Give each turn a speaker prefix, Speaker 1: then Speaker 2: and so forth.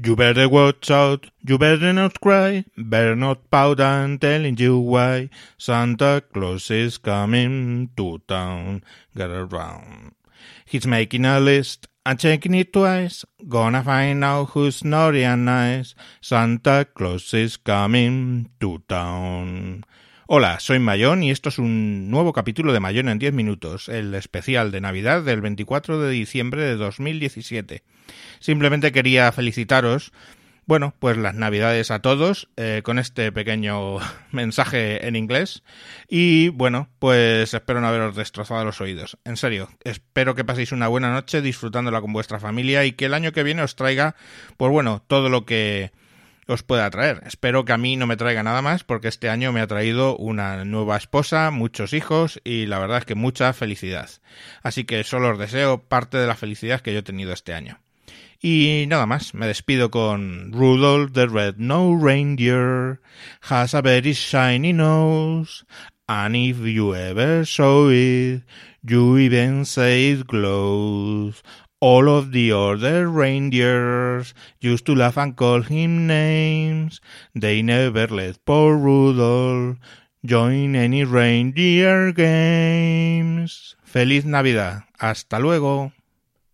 Speaker 1: You better watch out, you better not cry, better not pout, I'm telling you why. Santa Claus is coming to town, get around. He's making a list and checking it twice, gonna find out who's naughty and nice. Santa Claus is coming to town. Hola, soy Mayón y esto es un nuevo capítulo de Mayón en 10 minutos, el especial de Navidad del 24 de diciembre de 2017. Simplemente quería felicitaros, bueno, pues las Navidades a todos eh, con este pequeño mensaje en inglés y bueno, pues espero no haberos destrozado los oídos. En serio, espero que paséis una buena noche disfrutándola con vuestra familia y que el año que viene os traiga, pues bueno, todo lo que os pueda traer. Espero que a mí no me traiga nada más porque este año me ha traído una nueva esposa, muchos hijos y la verdad es que mucha felicidad. Así que solo os deseo parte de la felicidad que yo he tenido este año. Y nada más, me despido con Rudolph the Red-Nosed Reindeer has a very shiny nose, and if you ever saw it, you even say it glows. All of the other reindeers used to laugh and call him names. They never let poor Rudolph join any reindeer games. Feliz Navidad. Hasta luego.